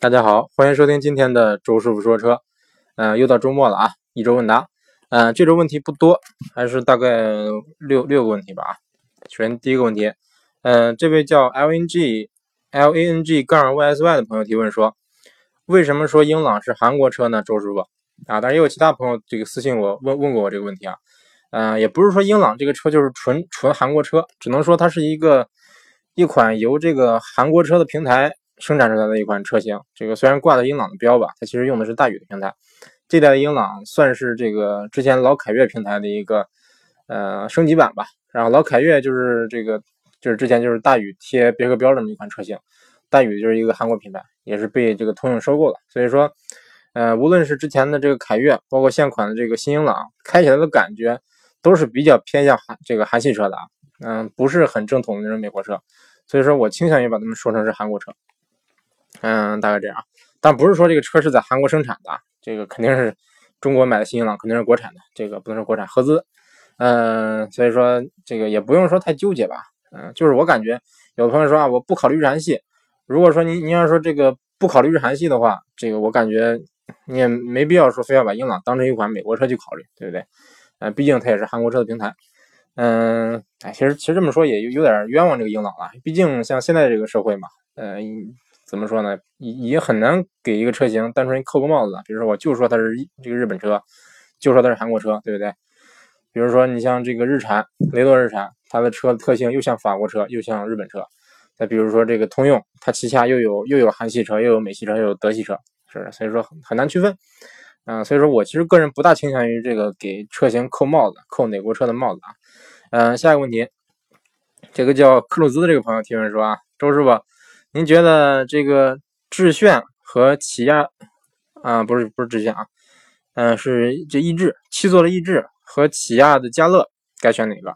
大家好，欢迎收听今天的周师傅说车。嗯，又到周末了啊，一周问答。嗯，这周问题不多，还是大概六六个问题吧啊。首先第一个问题，嗯，这位叫 L N G L A N G 杠 Y S Y 的朋友提问说，为什么说英朗是韩国车呢？周师傅啊，当然也有其他朋友这个私信我问问过我这个问题啊。嗯，也不是说英朗这个车就是纯纯韩国车，只能说它是一个一款由这个韩国车的平台。生产出来的一款车型，这个虽然挂的英朗的标吧，它其实用的是大宇的平台。这代的英朗算是这个之前老凯越平台的一个呃升级版吧。然后老凯越就是这个就是之前就是大宇贴别克标这么一款车型，大宇就是一个韩国品牌，也是被这个通用收购了。所以说，呃，无论是之前的这个凯越，包括现款的这个新英朗，开起来的感觉都是比较偏向韩这个韩系车的啊，嗯，不是很正统的那种美国车。所以说我倾向于把它们说成是韩国车。嗯，大概这样，但不是说这个车是在韩国生产的，这个肯定是中国买的新英朗，肯定是国产的，这个不能说国产合资。嗯，所以说这个也不用说太纠结吧。嗯，就是我感觉有朋友说啊，我不考虑日韩系。如果说您您要说这个不考虑日韩系的话，这个我感觉你也没必要说非要把英朗当成一款美国车去考虑，对不对？呃，毕竟它也是韩国车的平台。嗯，哎，其实其实这么说也有有点冤枉这个英朗了，毕竟像现在这个社会嘛，呃。怎么说呢？也也很难给一个车型单纯扣个帽子。比如说，我就说它是这个日本车，就说它是韩国车，对不对？比如说，你像这个日产雷诺日产，它的车特性又像法国车，又像日本车。再比如说这个通用，它旗下又有又有韩系车，又有美系车，又有德系车，是不是？所以说很难区分。嗯，所以说我其实个人不大倾向于这个给车型扣帽子，扣哪国车的帽子啊？嗯，下一个问题，这个叫克鲁兹的这个朋友提问说啊，周师傅。您觉得这个致炫和起亚啊，不是不是致炫啊，嗯，是这逸致七座的逸致和起亚的嘉乐，该选哪个？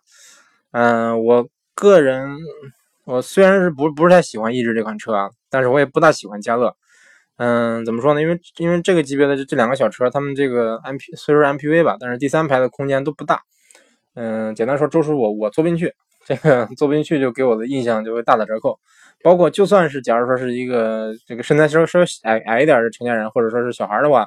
嗯，我个人我虽然是不不是太喜欢逸致这款车啊，但是我也不大喜欢嘉乐。嗯，怎么说呢？因为因为这个级别的这这两个小车，他们这个 M P 虽说 M P V 吧，但是第三排的空间都不大。嗯，简单说，周叔我我坐不进去，这个坐不进去就给我的印象就会大打折扣。包括就算是假如说是一个这个身材稍稍矮矮一点的成年人，或者说是小孩的话，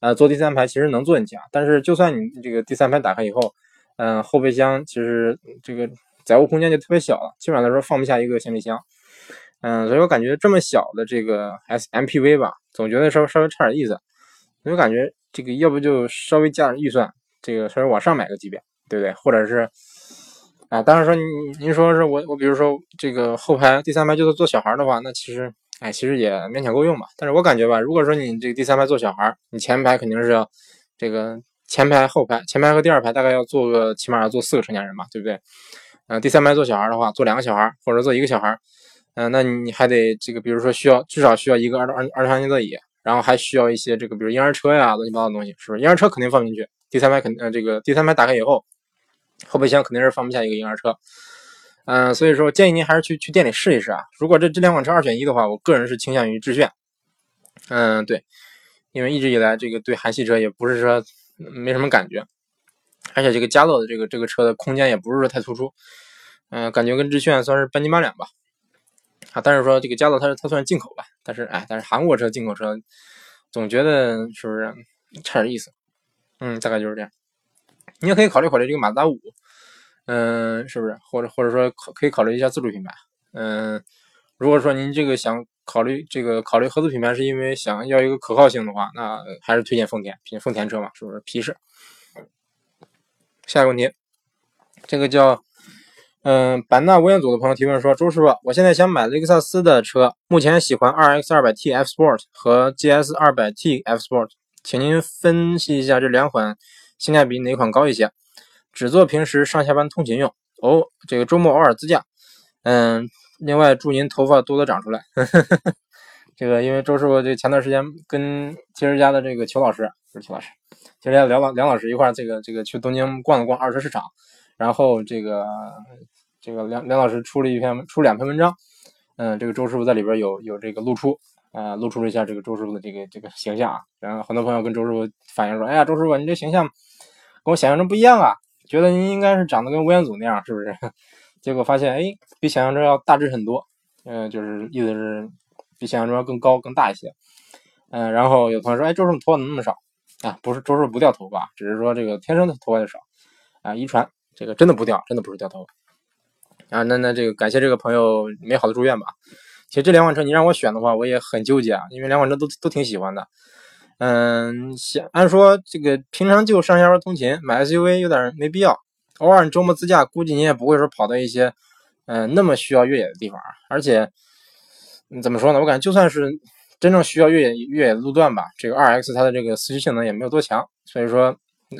呃，坐第三排其实能坐进去啊。但是就算你这个第三排打开以后，嗯，后备箱其实这个载物空间就特别小了，基本上来说放不下一个行李箱。嗯，所以我感觉这么小的这个 S MPV 吧，总觉得稍微稍微差点意思。我就感觉这个要不就稍微加点预算，这个稍微往上买个级别，对不对？或者是。啊，当然说您您说是我我比如说这个后排第三排就是坐小孩的话，那其实哎其实也勉强够用吧。但是我感觉吧，如果说你这个第三排坐小孩，你前排肯定是要这个前排后排前排和第二排大概要坐个起码要坐四个成年人吧，对不对？嗯，第三排坐小孩的话，坐两个小孩或者坐一个小孩，嗯，那你还得这个比如说需要至少需要一个儿儿儿童安全座椅，然后还需要一些这个比如婴儿车呀乱七八糟的东西，是不是？婴儿车肯定放进去，第三排肯呃这个第三排打开以后。后备箱肯定是放不下一个婴儿车，嗯，所以说建议您还是去去店里试一试啊。如果这这两款车二选一的话，我个人是倾向于致炫。嗯，对，因为一直以来这个对韩系车也不是说没什么感觉，而且这个嘉乐的这个这个车的空间也不是说太突出，嗯，感觉跟致炫算是半斤八两吧。啊，但是说这个嘉乐它它算进口吧，但是哎，但是韩国车进口车总觉得是不是差点意思？嗯，大概就是这样。你也可以考虑考虑这个马自达五，嗯，是不是？或者或者说可可以考虑一下自主品牌，嗯，如果说您这个想考虑这个考虑合资品牌，是因为想要一个可靠性的话，那还是推荐丰田，毕竟丰田车嘛，是不是皮实？下一个问题，这个叫嗯版纳吴彦祖的朋友提问说：周师傅，我现在想买雷克萨斯的车，目前喜欢 RX 200T F Sport 和 GS 200T F Sport，请您分析一下这两款。性价比哪款高一些？只做平时上下班通勤用哦。这个周末偶尔自驾。嗯，另外祝您头发多多长出来。这个因为周师傅这前段时间跟其实家的这个裘老师不是裘老师，其实家梁老梁老师一块儿这个这个去东京逛了逛二手市场，然后这个这个梁梁老师出了一篇出两篇文章。嗯，这个周师傅在里边有有这个露出。啊，露出了一下这个周师傅的这个这个形象啊，然后很多朋友跟周师傅反映说：“哎呀，周师傅，你这形象跟我想象中不一样啊，觉得您应该是长得跟吴彦祖那样，是不是？” 结果发现，哎，比想象中要大致很多。嗯，就是意思是比想象中要更高更大一些。嗯，然后有朋友说，哎，周师傅头发怎么那么少啊？不是周叔不掉头发，只是说这个天生的头发就少啊，遗传这个真的不掉，真的不是掉头发啊。那那这个感谢这个朋友美好的祝愿吧。其实这两款车你让我选的话，我也很纠结啊，因为两款车都都挺喜欢的。嗯，想按说这个平常就上下班通勤，买 SUV 有点没必要。偶尔你周末自驾，估计你也不会说跑到一些嗯那么需要越野的地方。而且怎么说呢？我感觉就算是真正需要越野越野路段吧，这个 2X 它的这个四驱性能也没有多强，所以说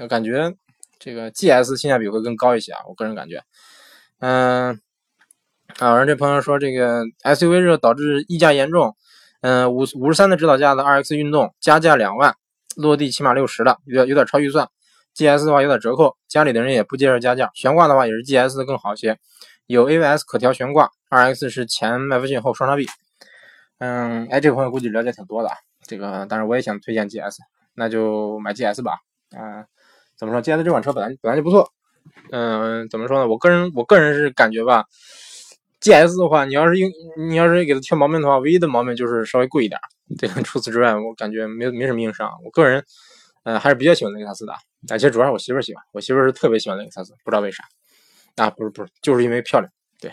感觉这个 GS 性价比会更高一些啊。我个人感觉，嗯，啊，后这朋友说这个 SUV 热导致溢价严重。嗯，五五十三的指导价的二 X 运动加价两万，落地起码六十了，有点有点超预算。GS 的话有点折扣，家里的人也不接受加价。悬挂的话也是 GS 更好一些，有 AVS 可调悬挂，二 X 是前麦弗逊后双叉臂。嗯，哎，这个朋友估计了解挺多的，这个当然我也想推荐 GS，那就买 GS 吧。嗯，怎么说？GS 这款车本来本来就不错。嗯，怎么说呢？我个人我个人是感觉吧。G S 的话，你要是用你要是给它挑毛病的话，唯一的毛病就是稍微贵一点。对，除此之外，我感觉没没什么硬伤。我个人，呃，还是比较喜欢雷克萨斯的。而且主要是我媳妇喜欢，我媳妇是特别喜欢雷克萨斯，不知道为啥。啊，不是不是，就是因为漂亮。对，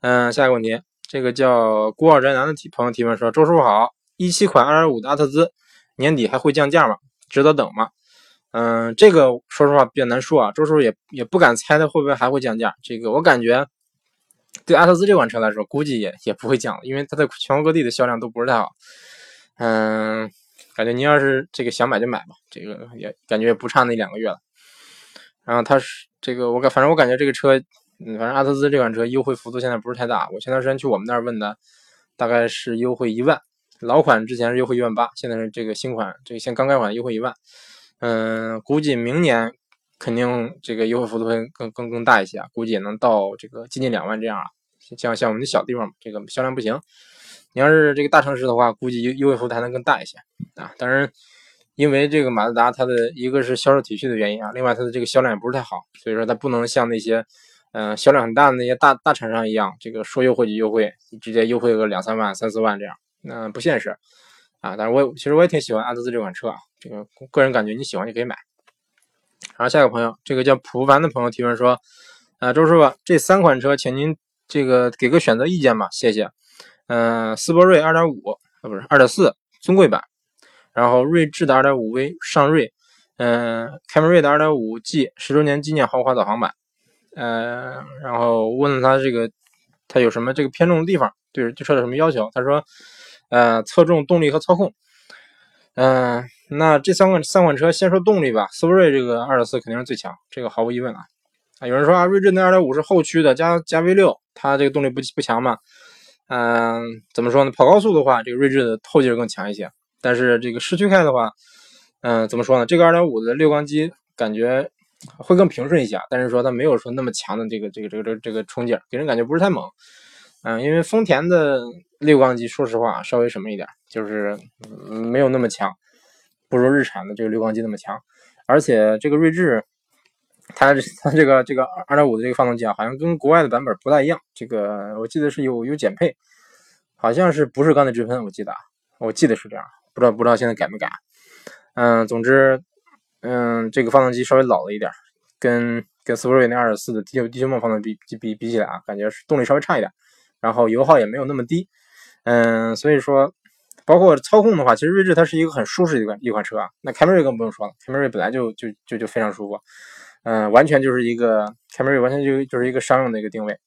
嗯，下一个问题，这个叫孤傲宅男的提朋友提问说：周师傅好，一七款二点五的阿特兹年底还会降价吗？值得等吗？嗯，这个说实话比较难说啊。周师傅也也不敢猜它会不会还会降价。这个我感觉。对阿特兹这款车来说，估计也也不会降了，因为它在全国各地的销量都不是太好。嗯，感觉您要是这个想买就买吧，这个也感觉也不差那两个月了。然后它是这个，我感反正我感觉这个车，嗯，反正阿特兹这款车优惠幅度现在不是太大。我前段时间去我们那儿问的，大概是优惠一万，老款之前是优惠一万八，现在是这个新款，这个现刚改款优惠一万。嗯，估计明年。肯定这个优惠幅度会更更更大一些啊，估计也能到这个接近两万这样啊。像像我们的小地方，这个销量不行。你要是这个大城市的话，估计优优惠幅度还能更大一些啊。当然，因为这个马自达它的一个是销售体系的原因啊，另外它的这个销量也不是太好，所以说它不能像那些嗯销量很大的那些大大厂商一样，这个说优惠就优惠，直接优惠个两三万、三四万这样，那不现实啊。但是我其实我也挺喜欢阿特兹这款车啊，这个个人感觉你喜欢就可以买。然后下一个朋友，这个叫普凡的朋友提问说：“啊，周师傅，这三款车，请您这个给个选择意见吧，谢谢。嗯，斯铂瑞2.5啊，不是2.4尊贵版，然后锐志的 2.5V 尚锐，嗯，凯美瑞的 2.5G 十周年纪念豪华导航版。嗯，然后问了他这个他有什么这个偏重的地方，对对车有什么要求？他说，呃，侧重动力和操控。嗯。”那这三款三款车，先说动力吧。思铂睿这个二点四肯定是最强，这个毫无疑问啊。啊，有人说啊，锐志那二点五是后驱的，加加 V 六，它这个动力不不强嘛？嗯，怎么说呢？跑高速的话，这个锐志的后劲更强一些。但是这个市区开的话，嗯，怎么说呢？这个二点五的六缸机感觉会更平顺一些，但是说它没有说那么强的这个这个这个这个这个冲劲，给人感觉不是太猛。嗯，因为丰田的六缸机，说实话稍微什么一点，就是没有那么强。不如日产的这个六缸机那么强，而且这个锐志，它它这个这个二点五的这个发动机啊，好像跟国外的版本不太一样。这个我记得是有有减配，好像是不是缸内直喷？我记得啊，我记得是这样，不知道不知道现在改没改。嗯，总之，嗯，这个发动机稍微老了一点，跟跟斯铂瑞那二点四的地球地球梦发动机比比比起来啊，感觉是动力稍微差一点，然后油耗也没有那么低。嗯，所以说。包括操控的话，其实锐志它是一个很舒适的一款一款车啊。那凯美瑞更不用说了，凯美瑞本来就就就就非常舒服，嗯，完全就是一个凯美瑞完全就就是一个商用的一个定位。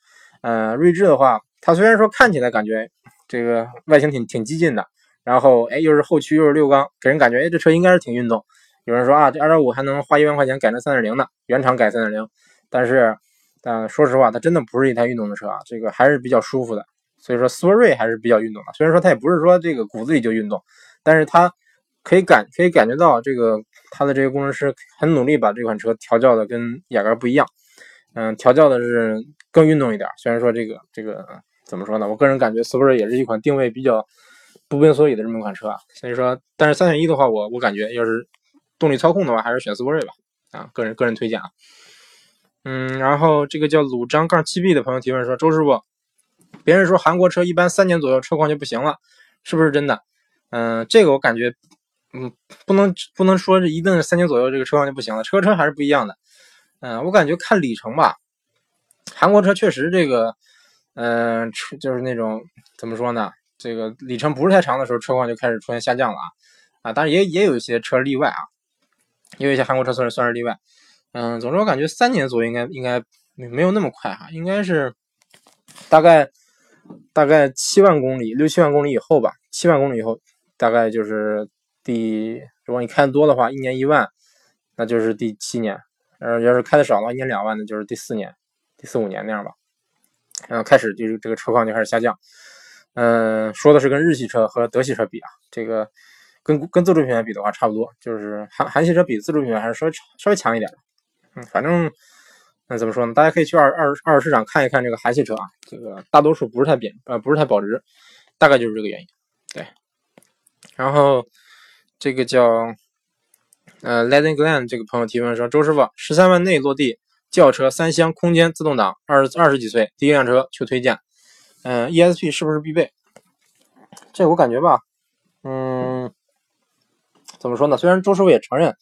呃，锐志的话，它虽然说看起来感觉这个外形挺挺激进的，然后哎又是后驱又是六缸，给人感觉哎这车应该是挺运动。有人说啊，这二点五还能花一万块钱改成三点零的，原厂改三点零，但是但说实话，它真的不是一台运动的车啊，这个还是比较舒服的。所以说，斯铂瑞还是比较运动的。虽然说它也不是说这个骨子里就运动，但是它可以感可以感觉到这个它的这个工程师很努力把这款车调教的跟雅阁不一样。嗯，调教的是更运动一点。虽然说这个这个怎么说呢？我个人感觉斯铂瑞也是一款定位比较不明所以的这么一款车啊。所以说，但是三选一的话，我我感觉要是动力操控的话，还是选斯铂瑞吧。啊，个人个人推荐啊。嗯，然后这个叫鲁章杠七 B 的朋友提问说：“周师傅。”别人说韩国车一般三年左右车况就不行了，是不是真的？嗯，这个我感觉，嗯，不能不能说是一定是三年左右这个车况就不行了，车车还是不一样的。嗯，我感觉看里程吧，韩国车确实这个，嗯，车就是那种怎么说呢？这个里程不是太长的时候，车况就开始出现下降了啊啊！当然也也有一些车例外啊，也有一些韩国车算是算是例外。嗯，总之我感觉三年左右应该应该没有那么快哈，应该是大概大概七万公里六七万公里以后吧，七万公里以后大概就是第如果你开的多的话，一年一万，那就是第七年。呃，要是开的少的话，一年两万的，就是第四年、第四五年那样吧。然后开始就是这个车况就开始下降。嗯，说的是跟日系车和德系车比啊，这个跟跟自主品牌比的话差不多，就是韩韩系车比自主品牌还是稍微稍微强一点。嗯，反正那怎么说呢？大家可以去二二二手市场看一看这个韩系车啊，这个大多数不是太贬呃不是太保值，大概就是这个原因。对，然后这个叫。呃 l e d n Glen 这个朋友提问说：“周师傅，十三万内落地轿车三厢空间自动挡，二二十几岁，第一辆车求推荐。嗯，ESP 是不是必备？这我感觉吧，嗯，怎么说呢？虽然周师傅也承认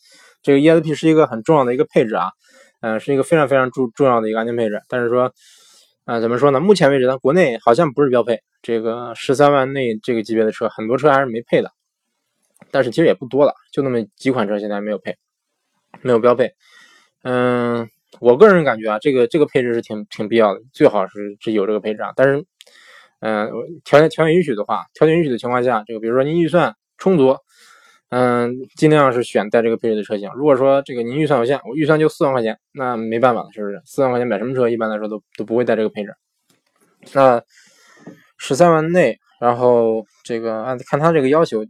这个 ESP 是一个很重要的一个配置啊，嗯，是一个非常非常重重要的一个安全配置，但是说，啊，怎么说呢？目前为止，咱国内好像不是标配。这个十三万内这个级别的车，很多车还是没配的。”但是其实也不多了，就那么几款车现在没有配，没有标配。嗯，我个人感觉啊，这个这个配置是挺挺必要的，最好是是有这个配置啊。但是，嗯，条件条件允许的话，条件允许的情况下，这个比如说您预算充足，嗯，尽量是选带这个配置的车型。如果说这个您预算有限，我预算就四万块钱，那没办法了，是不是？四万块钱买什么车，一般来说都都不会带这个配置。那十三万内，然后这个按看他这个要求。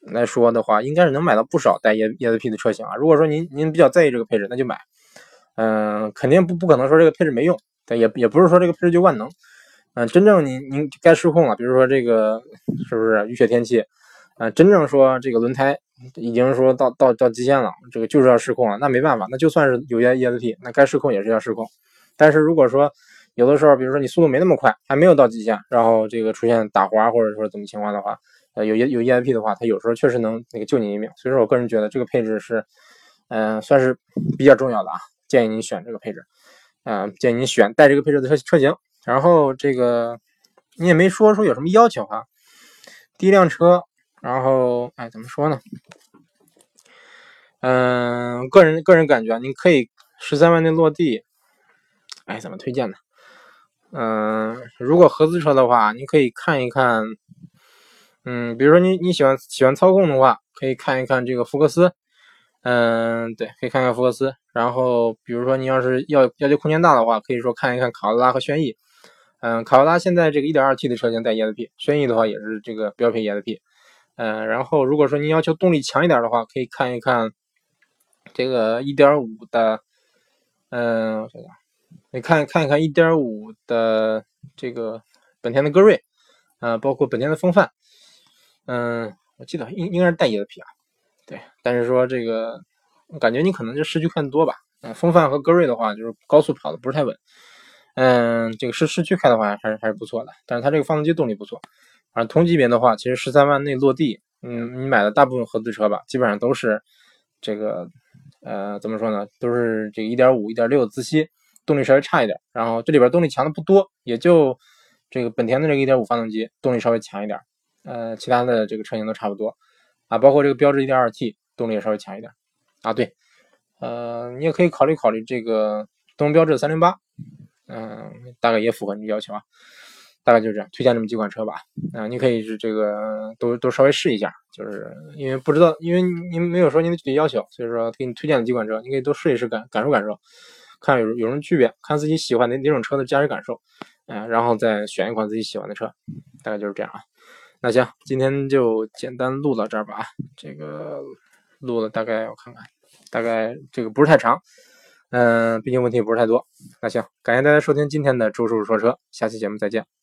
来说的话，应该是能买到不少带 E ESP 的车型啊。如果说您您比较在意这个配置，那就买。嗯，肯定不不可能说这个配置没用，但也也不是说这个配置就万能。嗯，真正您您该失控了，比如说这个是不是雨雪天气？啊，真正说这个轮胎已经说到到到极限了，这个就是要失控了，那没办法，那就算是有 E ESP，那该失控也是要失控。但是如果说有的时候，比如说你速度没那么快，还没有到极限，然后这个出现打滑或者说怎么情况的话。呃，有有 EIP 的话，它有时候确实能那个救你一命，所以说我个人觉得这个配置是，嗯，算是比较重要的啊，建议你选这个配置，嗯，建议你选带这个配置的车车型。然后这个你也没说说有什么要求哈，第一辆车，然后哎，怎么说呢？嗯，个人个人感觉，你可以十三万内落地，哎，怎么推荐呢？嗯，如果合资车的话，你可以看一看。嗯，比如说你你喜欢喜欢操控的话，可以看一看这个福克斯。嗯，对，可以看看福克斯。然后，比如说你要是要要求空间大的话，可以说看一看卡罗拉和轩逸。嗯，卡罗拉现在这个 1.2T 的车型带 ESP，轩逸的话也是这个标配 ESP。嗯，然后如果说你要求动力强一点的话，可以看一看这个1.5的。嗯，我想想，你看看一看1.5的这个本田的歌瑞，啊，包括本田的风范。嗯，我记得应应该是带 ESP 啊，对，但是说这个，感觉你可能就市区看的多吧。嗯，风范和歌瑞的话，就是高速跑的不是太稳。嗯，这个是市区开的话，还是还是不错的。但是它这个发动机动力不错。反正同级别的话，其实十三万内落地，嗯，你买的大部分合资车吧，基本上都是这个，呃，怎么说呢？都是这个1.5、1.6自吸，动力稍微差一点。然后这里边动力强的不多，也就这个本田的这个1.5发动机动力稍微强一点。呃，其他的这个车型都差不多啊，包括这个标致 1.2T 动力也稍微强一点啊。对，呃，你也可以考虑考虑这个东风标致308，嗯，大概也符合你的要求啊。大概就是这样，推荐这么几款车吧。啊，你可以是这个都都稍微试一下，就是因为不知道，因为您没有说您的具体要求，所以说给你推荐了几款车，你可以都试一试，感感受感受，看有有什么区别，看自己喜欢哪哪种车的驾驶感受，嗯，然后再选一款自己喜欢的车，大概就是这样啊。那行，今天就简单录到这儿吧啊，这个录了大概我看看，大概这个不是太长，嗯，毕竟问题不是太多。那行，感谢大家收听今天的周叔叔说车，下期节目再见。